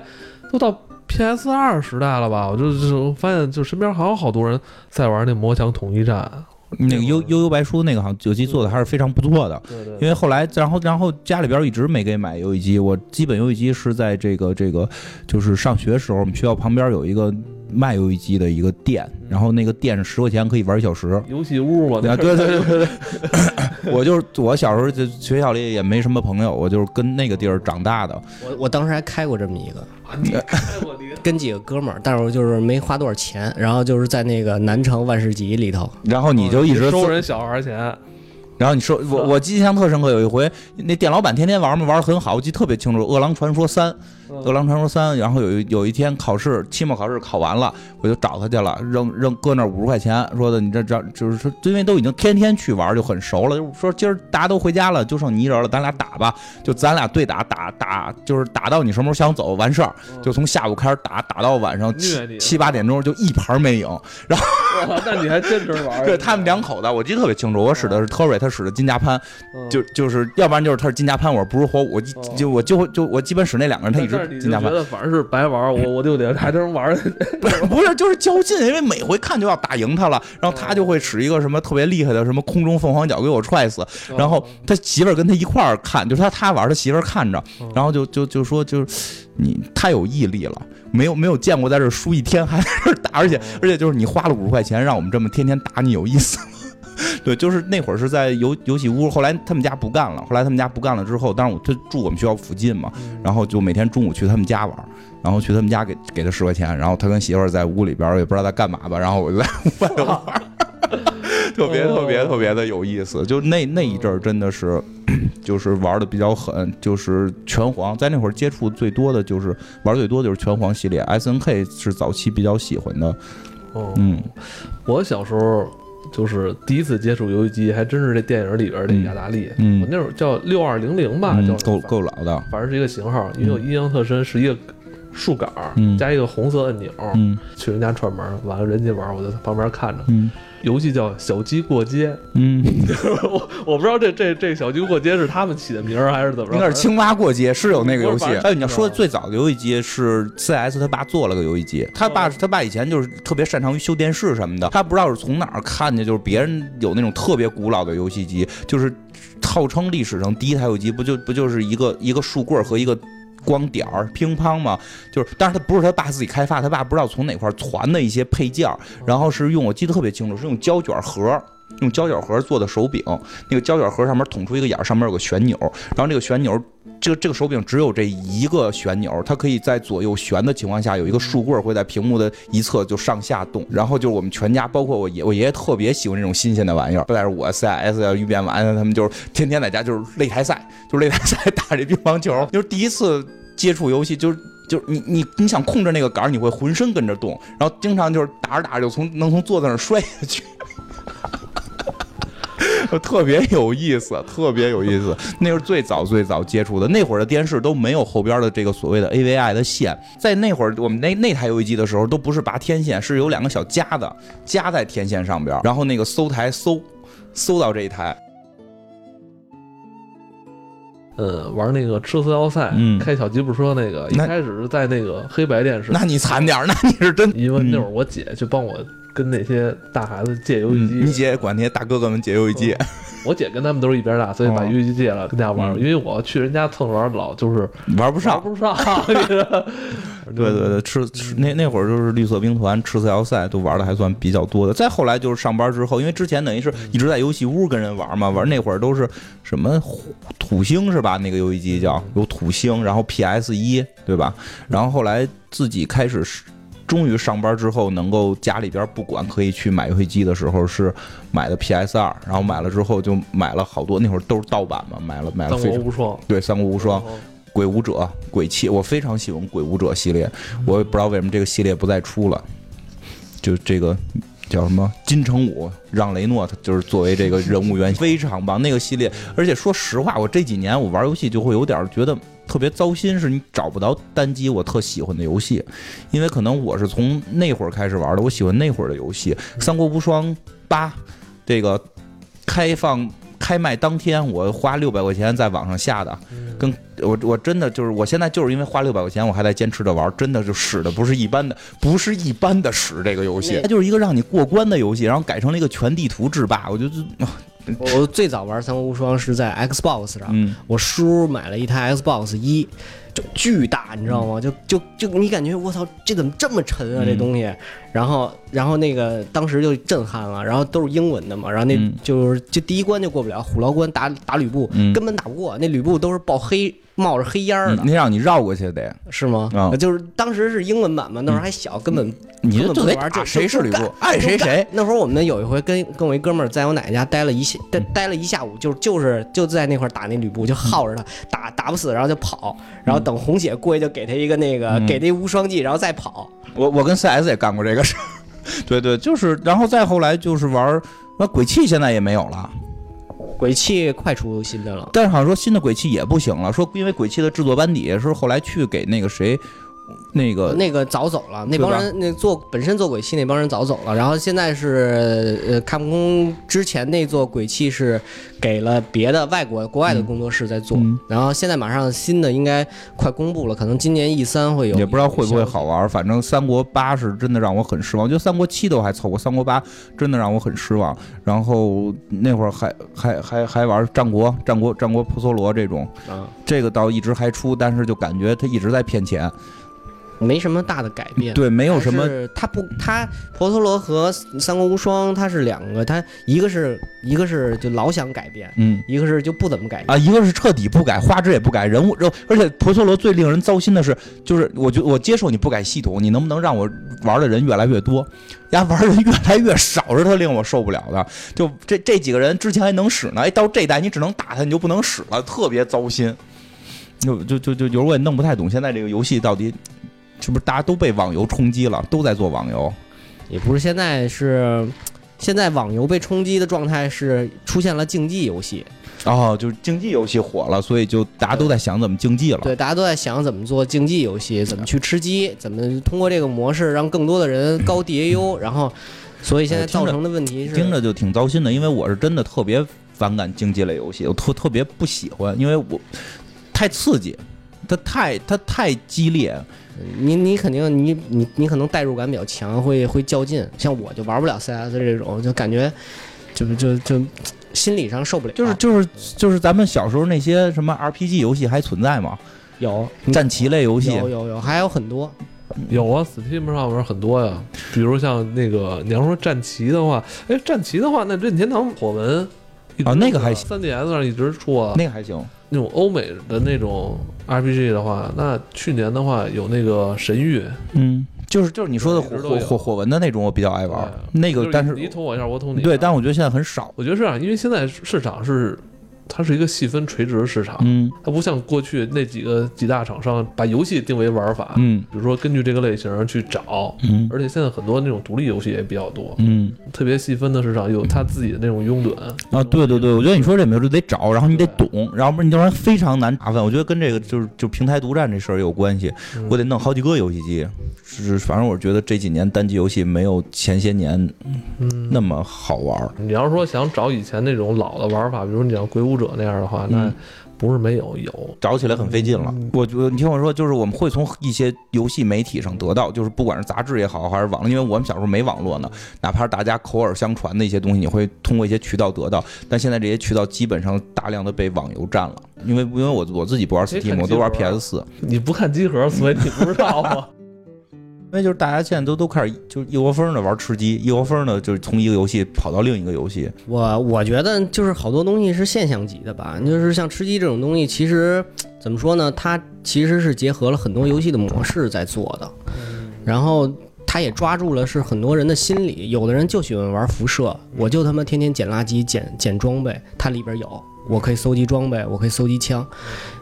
都到 PS 二时代了吧？我就就发现，就身边还有好多人在玩那魔墙统一战。那个悠悠悠白书那个好像游戏做的还是非常不错的，对对。因为后来，然后然后家里边一直没给买游戏机，我基本游戏机是在这个这个，就是上学时候，我们学校旁边有一个卖游戏机的一个店，然后那个店是十块钱可以玩一小时。游戏屋嘛，对对对对对。我就是我小时候就学校里也没什么朋友，我就是跟那个地儿长大的。我我当时还开过这么一个。跟几个哥们儿，但是我就是没花多少钱，然后就是在那个南城万事集里头，然后你就一直收人小孩钱，然后你说我我印象特深刻，有一回那店老板天天玩嘛，玩的很好，我记得特别清楚，《饿狼传说三》。《饿狼传说三》，然后有一有一天考试，期末考试考完了，我就找他去了，扔扔搁那五十块钱，说的你这这就是说，因为都已经天天去玩，就很熟了，就说今儿大家都回家了，就剩你一人了，咱俩打吧，就咱俩对打打打，就是打到你什么时候想走完事儿，就从下午开始打打到晚上七七八点钟，就一盘没赢。然后，那你还坚持玩？对他们两口子，我记得特别清楚，我使的是特瑞，他使的金家潘，就就是要不然就是他是金家潘，我不是火舞，就我就就我基本使那两个人，他一直。你觉得反正是白玩，我我就得还真玩。不是不是，就是较劲，因为每回看就要打赢他了，然后他就会使一个什么特别厉害的什么空中凤凰脚给我踹死。然后他媳妇儿跟他一块儿看，就是他他玩，他媳妇儿看着，然后就就就说就是你太有毅力了，没有没有见过在这输一天还在这打，而且而且就是你花了五十块钱让我们这么天天打你有意思吗？对，就是那会儿是在游游戏屋，后来他们家不干了，后来他们家不干了之后，当然我他住我们学校附近嘛，然后就每天中午去他们家玩，然后去他们家给给他十块钱，然后他跟媳妇儿在屋里边也不知道在干嘛吧，然后我就在屋外头玩，特别特别特别的有意思。就那那一阵儿真的是，就是玩的比较狠，就是拳皇，在那会儿接触最多的就是玩最多就是拳皇系列，S N K 是早期比较喜欢的。哦，嗯，我小时候。就是第一次接触游戏机，还真是这电影里边的雅达利。嗯，我那会儿叫六二零零吧，叫够够老的，反正是一个型号，因为我印象特深，是一个竖杆加一个红色按钮。嗯，去人家串门，完了人家玩，我在旁边看着。嗯。游戏叫 小鸡过街，嗯，我我不知道这这这小鸡过街是他们起的名儿还是怎么着？应该是青蛙过街是有那个游戏。哎，你要说最早的游戏机是 CS，他爸做了个游戏机。他爸他爸以前就是特别擅长于修电视什么的。他不知道是从哪儿看见，就是别人有那种特别古老的游戏机，就是号称历史上第一台游戏机，不就不就是一个一个树棍和一个。光点儿乒乓嘛，就是，但是他不是他爸自己开发，他爸不知道从哪块传的一些配件，然后是用我记得特别清楚，是用胶卷盒，用胶卷盒做的手柄，那个胶卷盒上面捅出一个眼，上面有个旋钮，然后这个旋钮，这个这个手柄只有这一个旋钮，它可以在左右旋的情况下，有一个竖棍会在屏幕的一侧就上下动，然后就是我们全家，包括我爷，我爷爷特别喜欢这种新鲜的玩意儿，不但是我 CS 要一变完，他们就是天天在家就是擂台赛，就是擂台赛打这乒乓球，就是第一次。接触游戏就是就是你你你想控制那个杆你会浑身跟着动，然后经常就是打着打着就从能从坐在那摔下去，特别有意思，特别有意思。那是最早最早接触的，那会儿的电视都没有后边的这个所谓的 AVI 的线，在那会儿我们那那台游戏机的时候都不是拔天线，是有两个小夹子夹在天线上边，然后那个搜台搜搜到这一台。呃，玩那个吃饲料赛，开小吉普车那个，一开始是在那个黑白电视。那你惨点那你是真。因为那会儿我姐去帮我跟那些大孩子借游戏机，你姐管那些大哥哥们借游戏机。我姐跟他们都是一边大，所以把游戏机借了跟大家玩。因为我去人家蹭玩老就是玩不上，玩不上。对对对，吃吃那那会儿就是绿色兵团、吃色要塞都玩的还算比较多的。再后来就是上班之后，因为之前等于是一直在游戏屋跟人玩嘛，玩那会儿都是什么土星是吧？那个游戏机叫有土星，然后 PS 一对吧？然后后来自己开始，终于上班之后能够家里边不管可以去买游戏机的时候，是买的 PS 二，然后买了之后就买了好多，那会儿都是盗版嘛，买了买了。三国无双。对，三国无双。鬼武者、鬼泣，我非常喜欢鬼武者系列，我也不知道为什么这个系列不再出了。就这个叫什么金城武让雷诺，他就是作为这个人物原型，非常棒。那个系列，而且说实话，我这几年我玩游戏就会有点觉得特别糟心，是你找不到单机我特喜欢的游戏，因为可能我是从那会儿开始玩的，我喜欢那会儿的游戏，《三国无双八》这个开放。开卖当天，我花六百块钱在网上下的，跟我我真的就是我现在就是因为花六百块钱，我还在坚持着玩，真的就使的不是一般的，不是一般的使这个游戏，它就是一个让你过关的游戏，然后改成了一个全地图制霸，我觉得。我最早玩三国无双是在 Xbox 上，我叔买了一台 Xbox 一。就巨大，你知道吗？就就就你感觉我操，这怎么这么沉啊？这东西，然后然后那个当时就震撼了，然后都是英文的嘛，然后那就是就第一关就过不了，虎牢关打打吕布根本打不过，那吕布都是爆黑。冒着黑烟儿的，那让你绕过去得。是吗？啊，就是当时是英文版嘛，那时候还小，根本你就得玩，谁是吕布，爱谁谁。那会儿我们有一回跟跟我一哥们儿在我奶奶家待了一下，待待了一下午，就就是就在那块打那吕布，就耗着他，打打不死，然后就跑，然后等红血过去就给他一个那个给那无双技，然后再跑。我我跟 CS 也干过这个事儿，对对，就是然后再后来就是玩那鬼泣，现在也没有了。鬼泣快出新的了，但是好像说新的鬼泣也不行了，说因为鬼泣的制作班底是后来去给那个谁。那个那个早走了，那帮人那做本身做鬼泣那帮人早走了，然后现在是呃，卡普空之前那座鬼泣是给了别的外国国外的工作室在做，然后现在马上新的应该快公布了，可能今年 E 三会有，也不知道会不会好玩，反正三国八是真的让我很失望，就三国七都还凑合，三国八真的让我很失望。然后那会儿还还还还玩战国战国战国普梭罗这种，啊，这个倒一直还出，但是就感觉他一直在骗钱。没什么大的改变，对，没有什么。它不，它婆陀罗和三国无双，它是两个，它一个是一个是就老想改变，嗯，一个是就不怎么改啊，一个是彻底不改，画质也不改，人物，而且婆陀罗最令人糟心的是，就是我觉我接受你不改系统，你能不能让我玩的人越来越多？呀，玩的人越来越少，是他令我受不了的。就这这几个人之前还能使呢，哎，到这代你只能打他，你就不能使了，特别糟心。就就就就有时候我也弄不太懂，现在这个游戏到底。是不是大家都被网游冲击了，都在做网游？也不是，现在是现在网游被冲击的状态是出现了竞技游戏。哦，就是竞技游戏火了，所以就大家都在想怎么竞技了。对，大家都在想怎么做竞技游戏，怎么去吃鸡，怎么通过这个模式让更多的人高 DAU，然后，所以现在造成的问题是，听着就挺糟心的。因为我是真的特别反感竞技类游戏，我特特别不喜欢，因为我太刺激，它太它太激烈。你你肯定你你你可能代入感比较强，会会较劲。像我就玩不了 CS 这种，就感觉就就就。心理上受不了，就是就是就是咱们小时候那些什么 RPG 游戏还存在吗？有战棋类游戏，有有有，还有很多，有啊，Steam 上面很多呀。比如像那个，你要说战棋的话，哎，战棋的话，那任天堂火纹啊，那个还行，三 DS 上一直出啊，那个还行。那种欧美的那种 RPG 的话，那去年的话有那个神域，嗯。就是就是你说的火火火火纹的那种，我比较爱玩。那个，但是你捅我一下，我捅你。对，但我觉得现在很少。我觉得是啊，因为现在市场是。它是一个细分垂直市场，嗯，它不像过去那几个几大厂商把游戏定为玩法，嗯，比如说根据这个类型去找，嗯，而且现在很多那种独立游戏也比较多，嗯，特别细分的市场有它自己的那种拥趸。啊，对对对，我觉得你说这没有就得找，然后你得懂，然后不然你要不然非常难打分。我觉得跟这个就是就平台独占这事儿有关系，我得弄好几个游戏机，是反正我觉得这几年单机游戏没有前些年那么好玩。你要说想找以前那种老的玩法，比如你像鬼武者那样的话，那不是没有，有找起来很费劲了。我觉得你听我说，就是我们会从一些游戏媒体上得到，就是不管是杂志也好，还是网络，因为我们小时候没网络呢，哪怕是大家口耳相传的一些东西，你会通过一些渠道得到。但现在这些渠道基本上大量的被网游占了，因为因为我我自己不玩 Steam，我都玩 PS 四。你不看集合，所以你不知道吗？因为就是大家现在都都开始就一窝蜂的玩吃鸡，一窝蜂的就是从一个游戏跑到另一个游戏。我我觉得就是好多东西是现象级的吧，就是像吃鸡这种东西，其实怎么说呢？它其实是结合了很多游戏的模式在做的，然后它也抓住了是很多人的心理。有的人就喜欢玩辐射，我就他妈天天捡垃圾、捡捡装备，它里边有，我可以搜集装备，我可以搜集枪。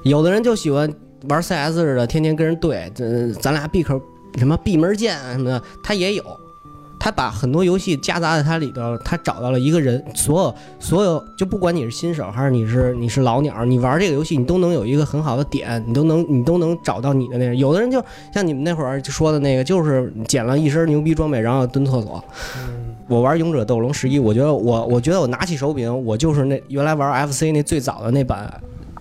有的人就喜欢玩 CS 似的，天天跟人对，这咱俩闭口。什么闭门剑啊什么的，他也有，他把很多游戏夹杂在它里头，他找到了一个人，所有所有就不管你是新手还是你是你是老鸟，你玩这个游戏你都能有一个很好的点，你都能你都能找到你的那个。有的人就像你们那会儿说的那个，就是捡了一身牛逼装备，然后蹲厕所。我玩勇者斗龙十一，我觉得我我觉得我拿起手柄，我就是那原来玩 FC 那最早的那版。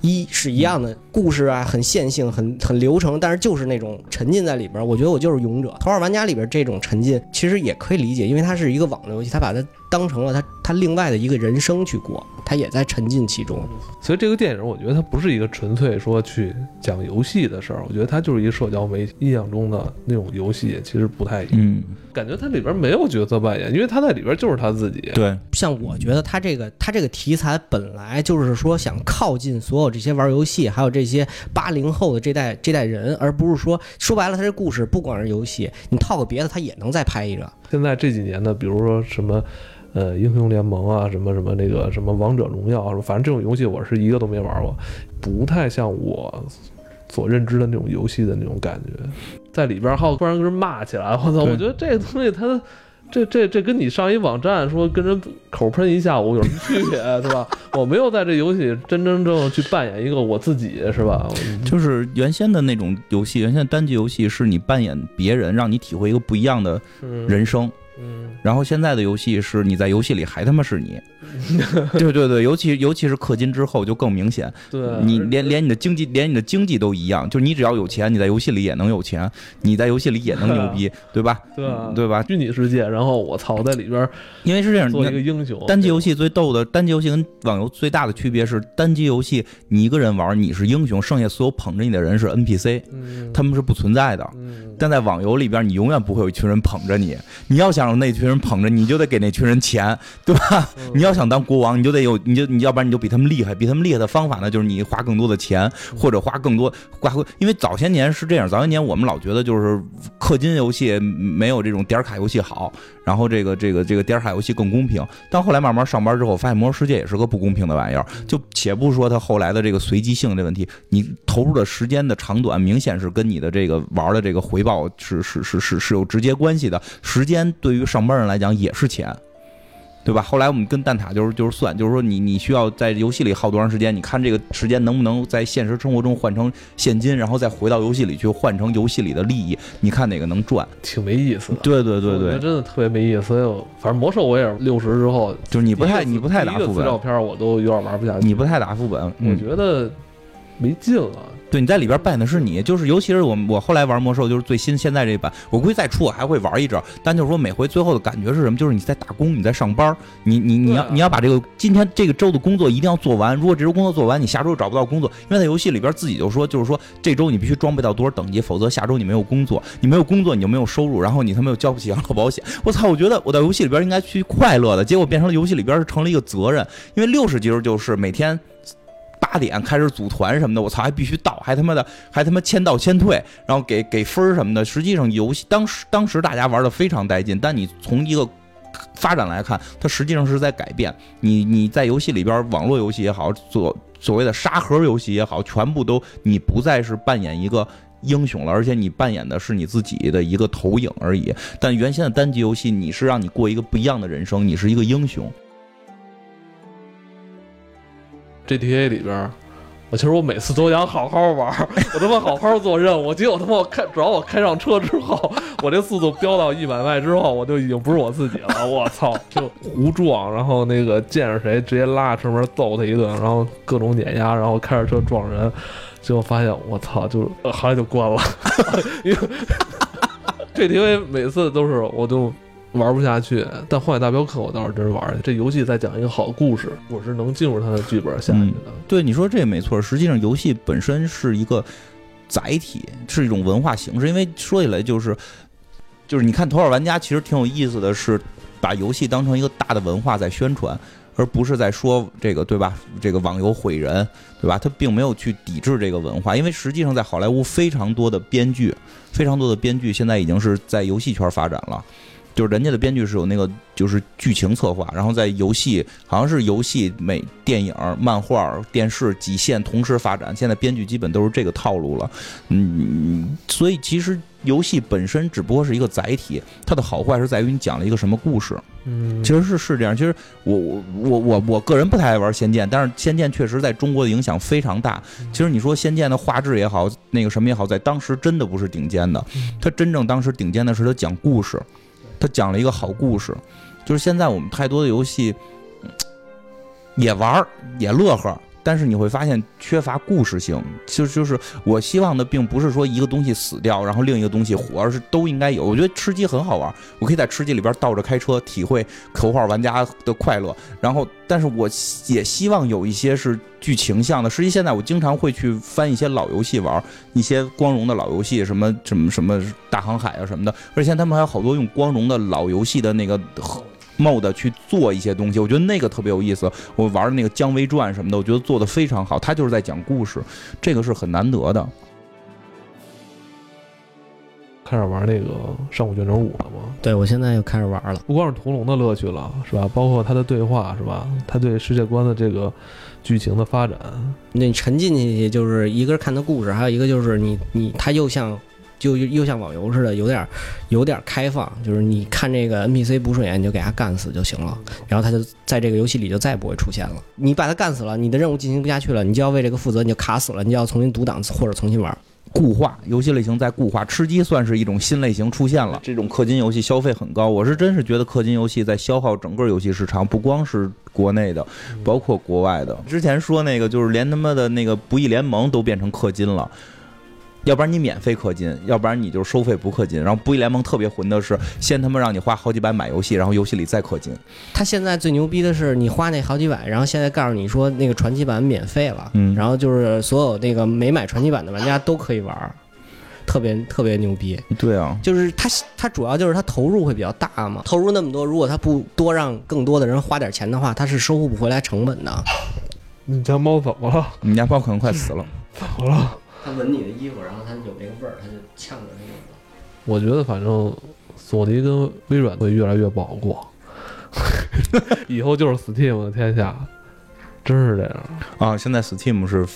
一是一样的故事啊，很线性，很很流程，但是就是那种沉浸在里边。我觉得我就是勇者。头号玩家里边这种沉浸其实也可以理解，因为它是一个网络游戏，它把它当成了他他另外的一个人生去过，他也在沉浸其中。所以这个电影，我觉得它不是一个纯粹说去讲游戏的事儿，我觉得它就是一个社交媒体印象中的那种游戏，其实不太一样。感觉它里边没有角色扮演，因为他在里边就是他自己。对，像我觉得他这个他这个题材本来就是说想靠近所有这些玩游戏，还有这些八零后的这代这代人，而不是说说白了，他这故事不光是游戏，你套个别的，他也能再拍一个。现在这几年的，比如说什么，呃，英雄联盟啊，什么什么那个什么王者荣耀，反正这种游戏我是一个都没玩过，不太像我。所认知的那种游戏的那种感觉，在里边还有突然跟人骂起来，我操！我觉得这个东西它，这这这跟你上一网站说跟人口喷一下午有什么区别，对吧？我没有在这游戏真真正正去扮演一个我自己，是吧？就是原先的那种游戏，原先单机游戏是你扮演别人，让你体会一个不一样的人生。嗯，然后现在的游戏是你在游戏里还他妈是你，对对对，尤其尤其是氪金之后就更明显。对，你连连你的经济连你的经济都一样，就是你只要有钱，你在游戏里也能有钱，你在游戏里也能牛逼，对吧？对对吧？虚拟世界，然后我操，在里边，因为是这样，做一个英雄。单机游戏最逗的，单机游戏跟网游最大的区别是，单机游戏你一个人玩你是英雄，剩下所有捧着你的人是 NPC，他们是不存在的。但在网游里边，你永远不会有一群人捧着你，你要想。让那群人捧着，你就得给那群人钱，对吧？你要想当国王，你就得有，你就你要不然你就比他们厉害。比他们厉害的方法呢，就是你花更多的钱，或者花更多花。因为早些年是这样，早些年我们老觉得就是氪金游戏没有这种点卡游戏好，然后这个这个这个点卡游戏更公平。但后来慢慢上班之后，发现魔兽世界也是个不公平的玩意儿。就且不说它后来的这个随机性的问题，你投入的时间的长短，明显是跟你的这个玩的这个回报是是是是是有直接关系的。时间对于上班人来讲也是钱，对吧？后来我们跟蛋挞就是就是算，就是说你你需要在游戏里耗多长时间？你看这个时间能不能在现实生活中换成现金，然后再回到游戏里去换成游戏里的利益？你看哪个能赚？挺没意思的。对对对对，真的特别没意思。所以反正魔兽我也是六十之后，就是你不太你不太打副本，照片我都有点玩不下去。你不太打副本，我觉得没劲了。对，你在里边扮演的是你，就是尤其是我我后来玩魔兽，就是最新现在这版，我估计再出我还会玩一阵。但就是说每回最后的感觉是什么？就是你在打工，你在上班，你你你要你要把这个今天这个周的工作一定要做完。如果这周工作做完，你下周找不到工作，因为在游戏里边自己就说，就是说这周你必须装备到多少等级，否则下周你没有工作，你没有工作你就没有收入，然后你他妈又交不起养老保险。我操！我觉得我在游戏里边应该去快乐的，结果变成了游戏里边是成了一个责任。因为六十级就是每天。八点开始组团什么的，我操，还必须到，还他妈的，还他妈签到签退，然后给给分什么的。实际上游戏当时当时大家玩的非常带劲，但你从一个发展来看，它实际上是在改变。你你在游戏里边，网络游戏也好，所所谓的沙盒游戏也好，全部都你不再是扮演一个英雄了，而且你扮演的是你自己的一个投影而已。但原先的单机游戏，你是让你过一个不一样的人生，你是一个英雄。GTA 里边，我其实我每次都想好好玩，我他妈好好做任务。结果他妈我开，主要我开上车之后，我这速度飙到一百迈之后，我就已经不是我自己了。我操，就胡撞，然后那个见着谁直接拉车门揍他一顿，然后各种碾压，然后开着车撞人，结果发现我操，就后来就关了。因为 GTA 每次都是我都。玩不下去，但《荒野大镖客》我倒是真是玩这游戏在讲一个好故事，我是能进入它的剧本下去的。对，你说这没错。实际上，游戏本身是一个载体，是一种文化形式。因为说起来，就是就是你看《头号玩家》，其实挺有意思的是，把游戏当成一个大的文化在宣传，而不是在说这个对吧？这个网游毁人，对吧？他并没有去抵制这个文化，因为实际上在好莱坞非常多的编剧，非常多的编剧现在已经是在游戏圈发展了。就是人家的编剧是有那个，就是剧情策划，然后在游戏好像是游戏、美电影、漫画、电视几线同时发展。现在编剧基本都是这个套路了，嗯，所以其实游戏本身只不过是一个载体，它的好坏是在于你讲了一个什么故事。嗯，其实是是这样。其实我我我我我个人不太爱玩《仙剑》，但是《仙剑》确实在中国的影响非常大。其实你说《仙剑》的画质也好，那个什么也好，在当时真的不是顶尖的。它真正当时顶尖的是它讲故事。他讲了一个好故事，就是现在我们太多的游戏也玩也乐呵。但是你会发现缺乏故事性，就就是我希望的并不是说一个东西死掉，然后另一个东西活，而是都应该有。我觉得吃鸡很好玩，我可以在吃鸡里边倒着开车，体会口号玩家的快乐。然后，但是我也希望有一些是剧情向的。实际现在我经常会去翻一些老游戏玩，一些光荣的老游戏，什么什么什么大航海啊什么的。而且他们还有好多用光荣的老游戏的那个。mod 去做一些东西，我觉得那个特别有意思。我玩的那个《姜维传》什么的，我觉得做的非常好。他就是在讲故事，这个是很难得的。开始玩那个《上古卷轴五》了吗？对，我现在又开始玩了。不光是屠龙的乐趣了，是吧？包括他的对话，是吧？他对世界观的这个剧情的发展，那你沉浸进去，就是一个是看他故事，还有一个就是你你他又像。就又像网游似的，有点有点开放，就是你看这个 NPC 不顺眼，你就给他干死就行了，然后他就在这个游戏里就再也不会出现了。你把他干死了，你的任务进行不下去了，你就要为这个负责，你就卡死了，你就要重新读档或者重新玩。固化游戏类型在固化，吃鸡算是一种新类型出现了。这种氪金游戏消费很高，我是真是觉得氪金游戏在消耗整个游戏市场，不光是国内的，包括国外的。之前说那个就是连他妈的那个不义联盟都变成氪金了。要不然你免费氪金，要不然你就收费不氪金。然后不义联盟特别混的是，先他妈让你花好几百买游戏，然后游戏里再氪金。他现在最牛逼的是，你花那好几百，然后现在告诉你说那个传奇版免费了，嗯，然后就是所有那个没买传奇版的玩家都可以玩，特别特别牛逼。对啊，就是他他主要就是他投入会比较大嘛，投入那么多，如果他不多让更多的人花点钱的话，他是收不回来成本的。你家猫怎么了？你家猫可能快死了。怎么了？他闻你的衣服，然后他有那个味儿，他就呛着那个。我觉得反正索尼跟微软会越来越不好过，以后就是 Steam 的天下。真是这样啊！现在 Steam 是，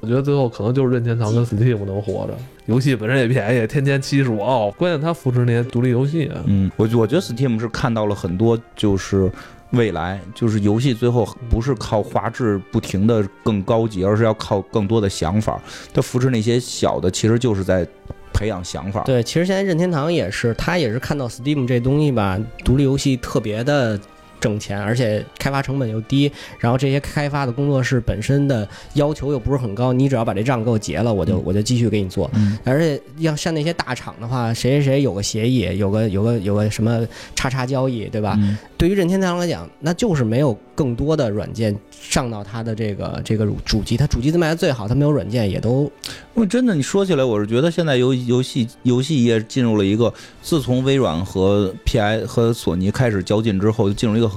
我觉得最后可能就是任天堂跟 Steam 能活着。游戏本身也便宜，天天七十五澳，关键它扶持那些独立游戏啊。嗯，我我觉得 Steam 是看到了很多，就是未来，就是游戏最后不是靠画质不停的更高级，而是要靠更多的想法。它扶持那些小的，其实就是在培养想法。对，其实现在任天堂也是，他也是看到 Steam 这东西吧，独立游戏特别的。挣钱，而且开发成本又低，然后这些开发的工作室本身的要求又不是很高，你只要把这账给我结了，我就我就继续给你做。而且要像那些大厂的话，谁谁谁有个协议，有个有个有个什么叉叉交易，对吧？对于任天堂来讲，那就是没有更多的软件上到它的这个这个主机，它主机它卖的最好，它没有软件也都。因为真的，你说起来，我是觉得现在游游戏游戏业进入了一个，自从微软和 P.I 和索尼开始较劲之后，就进入一个，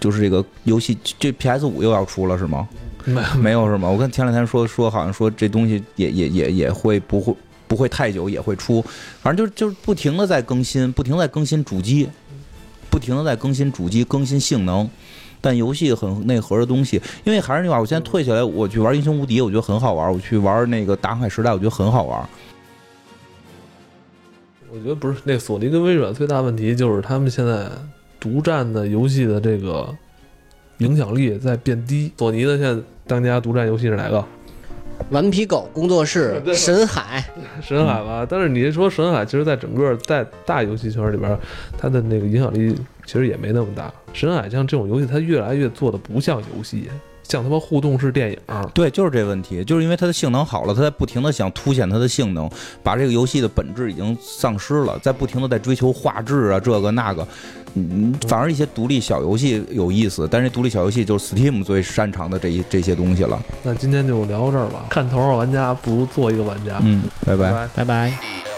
就是这个游戏这 P.S 五又要出了是吗？没没有是吗？我看前两天说说好像说这东西也也也也会不会不会太久也会出，反正就就是不停的在更新，不停在更新主机。不停的在更新主机、更新性能，但游戏很内核的东西，因为还是那句话，我现在退下来，我去玩英雄无敌，我觉得很好玩；我去玩那个大航海时代，我觉得很好玩。我觉得不是那索尼跟微软最大问题就是他们现在独占的游戏的这个影响力在变低。索尼的现在当家独占游戏是哪个？顽皮狗工作室，神海，神海吧。但是你说神海，其实，在整个在大游戏圈里边，它的那个影响力其实也没那么大。神海像这种游戏，它越来越做的不像游戏。像他妈互动式电影，对，就是这问题，就是因为它的性能好了，它在不停的想凸显它的性能，把这个游戏的本质已经丧失了，在不停的在追求画质啊，这个那个，嗯，反而一些独立小游戏有意思，但是独立小游戏就是 Steam 最擅长的这一这些东西了。那今天就聊到这儿吧，看头号玩家不如做一个玩家。嗯，拜拜，拜拜。